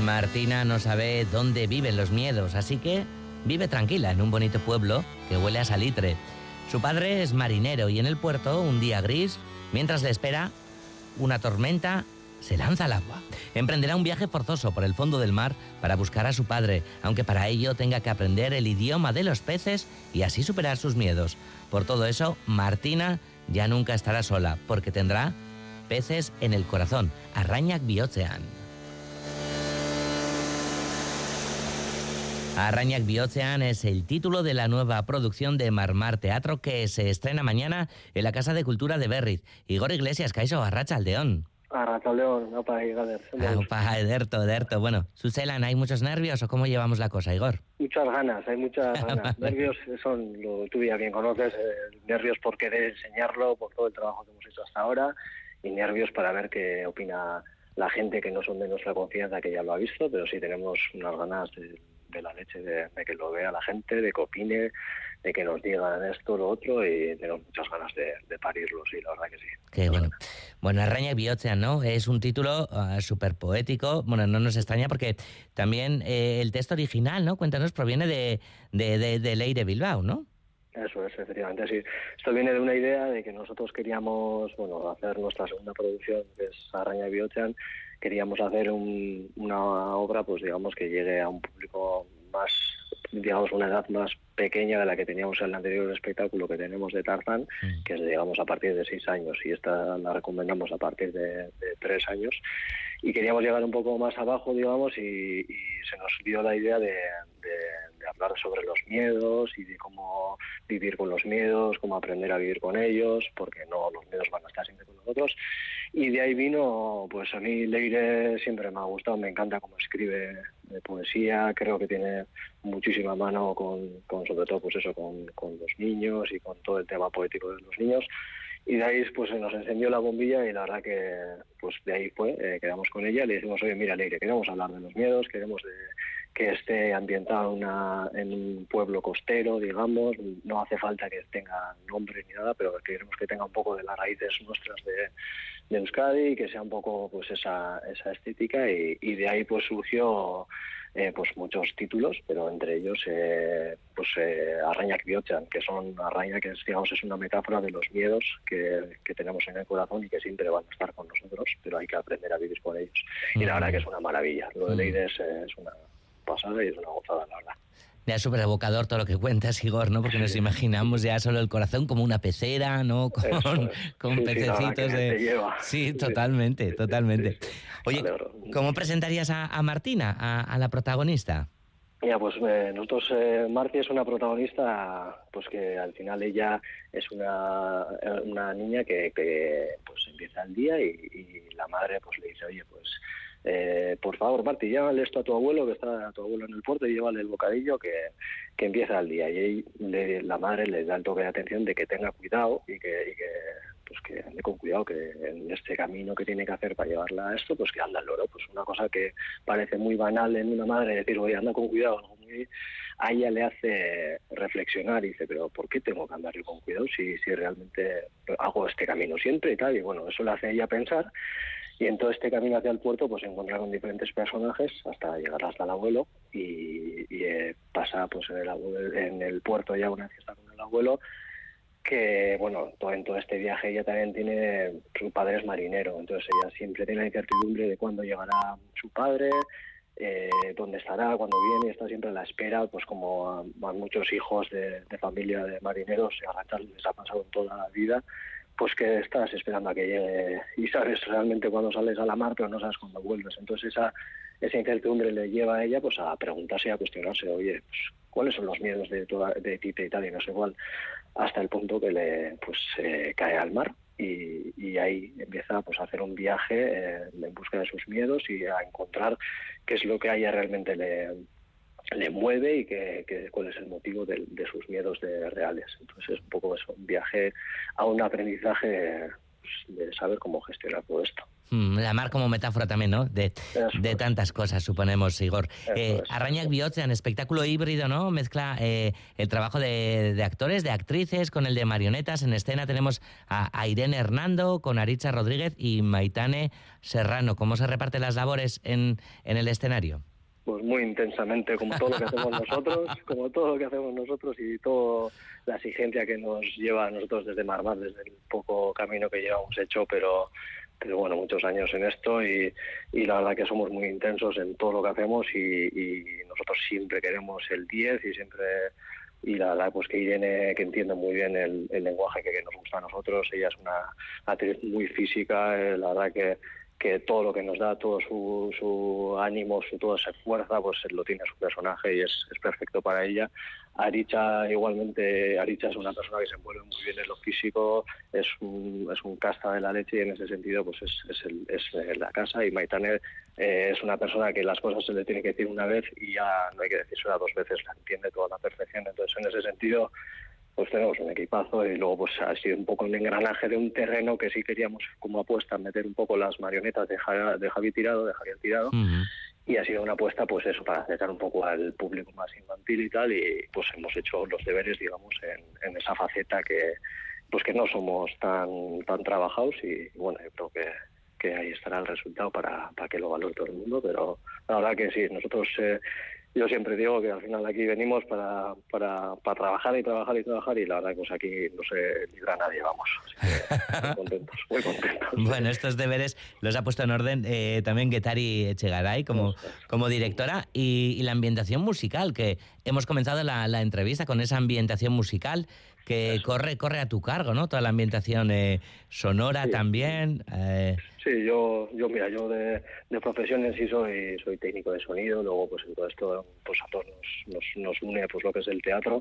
Martina no sabe dónde viven los miedos, así que vive tranquila en un bonito pueblo que huele a salitre. Su padre es marinero y en el puerto, un día gris, mientras le espera una tormenta, se lanza al agua. Emprenderá un viaje forzoso por el fondo del mar para buscar a su padre, aunque para ello tenga que aprender el idioma de los peces y así superar sus miedos. Por todo eso, Martina ya nunca estará sola, porque tendrá peces en el corazón, Arrañac Biocean. Arrañac Biocean es el título de la nueva producción de Marmar Teatro que se estrena mañana en la Casa de Cultura de Berriz. Igor Iglesias, Caiso, Arracha Aldeón. Arracha Aldeón, opa, Opa, Ederto, Ederto. Bueno, Suselan, ¿hay muchos nervios o cómo llevamos la cosa, Igor? Muchas ganas, hay muchas ganas. nervios son, lo tú ya bien conoces, eh, nervios por querer enseñarlo, por todo el trabajo que hemos hecho hasta ahora y nervios para ver qué opina la gente que no son de nuestra confianza, que ya lo ha visto, pero sí tenemos unas ganas de de la leche, de, que lo vea la gente, de que opine, de que nos digan esto, lo otro, y tenemos muchas ganas de, parirlo, sí, la verdad que sí. Qué bueno. Bueno, Arraña y ¿no? Es un título uh, súper poético. Bueno, no nos extraña porque también eh, el texto original, ¿no? Cuéntanos, proviene de, de, de, Ley de Bilbao, ¿no? Eso es, efectivamente, sí. Esto viene de una idea de que nosotros queríamos, bueno, hacer nuestra segunda producción, que es Araña y queríamos hacer una obra, pues digamos, que llegue a un público más, digamos, una edad más pequeña de la que teníamos en el anterior espectáculo que tenemos de Tarzán, mm. que es, digamos, a partir de seis años, y esta la recomendamos a partir de, tres años. Y queríamos llegar un poco más abajo, digamos, y, se nos dio la idea de hablar sobre los miedos y de cómo vivir con los miedos, cómo aprender a vivir con ellos, porque no los miedos van a estar siempre con nosotros. Y de ahí vino, pues a mí Leire siempre me ha gustado, me encanta cómo escribe poesía, creo que tiene muchísima mano con, con sobre todo pues eso, con, con los niños y con todo el tema poético de los niños y de ahí pues nos encendió la bombilla y la verdad que pues de ahí fue, eh, quedamos con ella le dijimos, oye, mira, Leire, queremos hablar de los miedos, queremos de, que esté ambientado una, en un pueblo costero, digamos, no hace falta que tenga nombre ni nada, pero queremos que tenga un poco de las raíces nuestras de, de Euskadi y que sea un poco pues esa, esa estética y, de ahí pues surgió eh, pues muchos títulos, pero entre ellos eh, pues eh, Arraña que son Arraña que es, digamos es una metáfora de los miedos que, que, tenemos en el corazón y que siempre van a estar con nosotros, pero hay que aprender a vivir con ellos. Y la verdad que es una maravilla, lo de Leire es, es una pasada y es una gozada, la verdad. Ya súper evocador todo lo que cuentas, Igor, ¿no? Porque nos imaginamos ya solo el corazón como una pecera, ¿no? Con, con pececitos de... Sí, totalmente, totalmente. Oye, ¿cómo presentarías a, Martina, a, la protagonista? Ya, pues eh, nosotros, eh, es una protagonista, pues que al final ella es una, una niña que, que pues empieza el día y, y, la madre pues le dice, oye, pues eh, por favor, Marti, llévale esto a tu abuelo, que está a tu abuelo en el puerto, y llévale el bocadillo que, que empieza el día. Y ahí la madre le da el toque de atención de que tenga cuidado y que, pues que ande con cuidado, que en este camino que tiene que hacer para llevarla a esto, pues que anda el loro. Pues una cosa que parece muy banal en una madre decir, oye, anda con cuidado, a ella le hace reflexionar y dice, pero ¿por qué tengo que andar yo con cuidado si, si realmente hago este camino siempre y tal? Y bueno, eso le hace a ella pensar y en todo este camino hacia el puerto, pues encuentra con diferentes personajes hasta llegar hasta el abuelo y, eh, pasa pues en el, en el puerto ya una está con el abuelo que bueno, todo, en todo este viaje ella también tiene, su padre es marinero, entonces ella siempre tiene la incertidumbre de cuándo llegará su padre, eh, dónde estará, cuándo viene, está siempre a la espera, pues como a, muchos hijos de, familia de marineros, a les ha pasado toda la vida, pues que estás esperando a que llegue y sabes realmente cuándo sales a la mar, pero no sabes cuándo vuelves. Entonces esa, esa incertidumbre le lleva a ella pues a preguntarse y a cuestionarse, oye, pues, ¿cuáles son los miedos de, toda, de Tita y tal? Y no sé cuál, hasta el punto que le pues cae al mar y, y, ahí empieza pues a hacer un viaje eh, en busca de sus miedos y a encontrar qué es lo que a ella realmente le le mueve y que, cuál es el motivo de, sus miedos de reales. Entonces es un poco eso, un viaje a un aprendizaje de saber cómo gestionar todo esto. Mm, la mar como metáfora también, ¿no? De, de tantas cosas, suponemos, Igor. Eh, Arrañac en espectáculo híbrido, ¿no? Mezcla eh, el trabajo de, de, actores, de actrices, con el de marionetas. En escena tenemos a, Irene Hernando, con Aritza Rodríguez y Maitane Serrano. ¿Cómo se reparten las labores en, en el escenario? Pues muy intensamente, como todo lo que hacemos nosotros, como todo lo que hacemos nosotros y toda la exigencia que nos lleva a nosotros desde Marmar, desde el poco camino que llevamos hecho, pero pero bueno, muchos años en esto y, y, la verdad que somos muy intensos en todo lo que hacemos y, nosotros siempre queremos el 10 y siempre y la verdad pues que Irene que entiende muy bien el, lenguaje que, nos gusta a nosotros ella es una actriz muy física eh, la verdad que que todo lo que nos da, todo su, su ánimo, su toda esa fuerza, pues lo tiene su personaje y es, es perfecto para ella. Aricha igualmente, Aricha es una persona que se envuelve muy bien en lo físico, es un, es un casta de la leche y en ese sentido pues es, es, el, es la casa y Maitane eh, es una persona que las cosas se le tiene que decir una vez y ya no hay que decirse dos veces, la entiende toda la perfección. Entonces en ese sentido pues tenemos un equipazo y luego pues ha sido un poco un engranaje de un terreno que sí queríamos como apuesta meter un poco las marionetas de, Javi Tirado, de Javier Tirado, y ha sido una apuesta pues eso, para acercar un poco al público más infantil y tal, y pues hemos hecho los deberes, digamos, en, esa faceta que pues que no somos tan tan trabajados y bueno, yo creo que que ahí estará el resultado para, para que lo valore todo el mundo, pero la verdad que sí, nosotros eh, yo siempre digo que al final aquí venimos para, para, para, trabajar y trabajar y trabajar y la verdad que pues aquí no se libra nadie, vamos. muy contentos, muy contentos. Bueno, estos deberes los ha puesto en orden eh, también Getari Echegaray como, como directora y, la ambientación musical, que hemos comenzado la, la entrevista con esa ambientación musical que corre corre a tu cargo, ¿no? Toda la ambientación eh, sonora también. Eh. Sí, yo, yo mira, yo de, de, profesión en sí soy, soy técnico de sonido, luego pues en todo esto pues a todos nos, nos, une pues lo que es el teatro.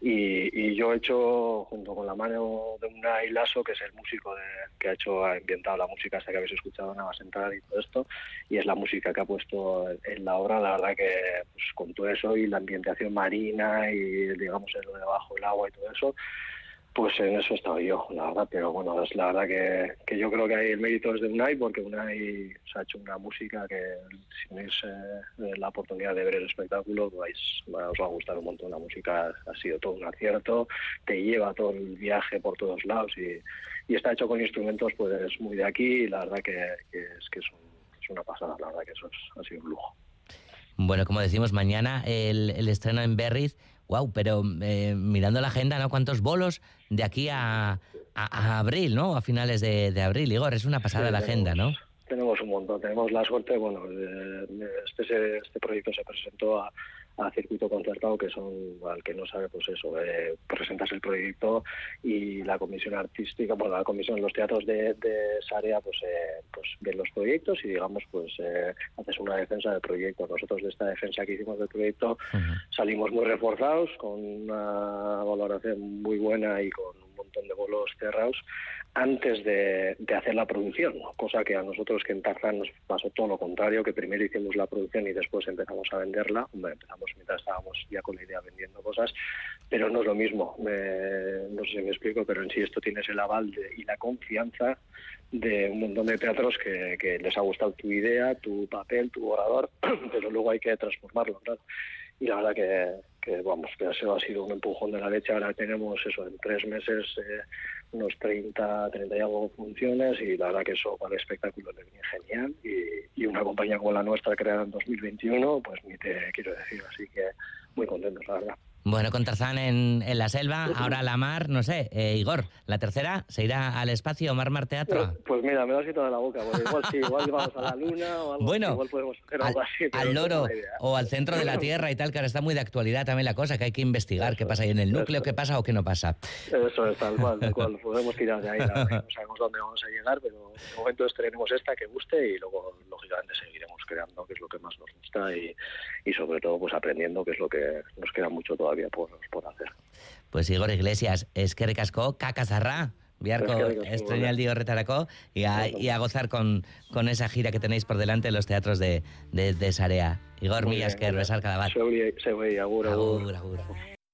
Y, y, yo he hecho junto con la mano de Unai Lasso, que es el músico de, que ha hecho, ha ambientado la música hasta que habéis escuchado nada más entrar y todo esto, y es la música que ha puesto en la obra, la verdad que pues, con todo eso y la ambientación marina y digamos en lo debajo del agua y todo eso, pues en eso he yo, la verdad, pero bueno, es la verdad que, que yo creo que hay el mérito es de Unai, porque Unai se ha hecho una música que si tenéis eh, la oportunidad de ver el espectáculo, vais, os va a gustar un montón. La música ha sido todo un acierto, te lleva todo el viaje por todos lados y, y está hecho con instrumentos pues muy de aquí y la verdad que, es que es, es, una pasada, la verdad que eso ha sido un lujo. Bueno, como decimos, mañana el, el estreno en Berriz Wow, pero eh, mirando la agenda, ¿no? ¿Cuántos bolos de aquí a, a, abril, ¿no? A finales de, de, abril, Igor, es una pasada la agenda, ¿no? Tenemos un montón, tenemos la suerte, bueno, este, este proyecto se presentó a, a circuito concertado, que son, al que no sabe, pues eso, eh, presentas el proyecto y la comisión artística, bueno, la comisión, los teatros de, de esa área, pues, eh, pues ven los proyectos y, digamos, pues eh, haces una defensa del proyecto. Nosotros de esta defensa que hicimos del proyecto salimos muy reforzados, con una valoración muy buena y con montón de bolos cerrados antes de, hacer la producción, cosa que a nosotros que en Tarzán nos pasó todo lo contrario, que primero hicimos la producción y después empezamos a venderla. empezamos mientras estábamos ya con la idea vendiendo cosas, pero no es lo mismo. no sé si me explico, pero en sí esto tienes el aval y la confianza de un montón de teatros que, les ha gustado tu idea, tu papel, tu orador, pero luego hay que transformarlo, Y la verdad que, que vamos, que eso ha sido un empujón de la leche. Ahora tenemos eso, en tres meses eh, unos 30, 30 y algo funciones y la verdad que eso para el espectáculo le genial y, y, una compañía como la nuestra creada en 2021, pues ni te quiero decir, así que muy contentos, la verdad. Bueno, con Tarzán en, en la selva, ahora la mar, no sé, eh, Igor, la tercera se irá al espacio Mar Mar Teatro. Pues, pues mira, me lo has quitado de la boca, porque igual sí, igual vamos a la luna o algo bueno, igual podemos hacer algo al, así. Al loro o al centro de la Tierra y tal, que ahora está muy de actualidad también la cosa, que hay que investigar qué pasa ahí en el núcleo, qué pasa o qué no pasa. Eso es, tal cual, tal cual. Podemos tirar de ahí, no sabemos dónde vamos a llegar, pero de momento tenemos esta que guste y luego, lógicamente, seguiremos creando, que es lo que más nos gusta y, y sobre todo, pues aprendiendo, que es lo que nos queda mucho todavía por, por hacer. Pues Igor Iglesias, es que recascó cacazarra. Biarco estrenialdi horretarako y a, y a gozar con, con esa gira que tenéis por delante en los teatros de, de, de Sarea. Igor Millas, que besar cada bat. Se agur, agur. agur, agur.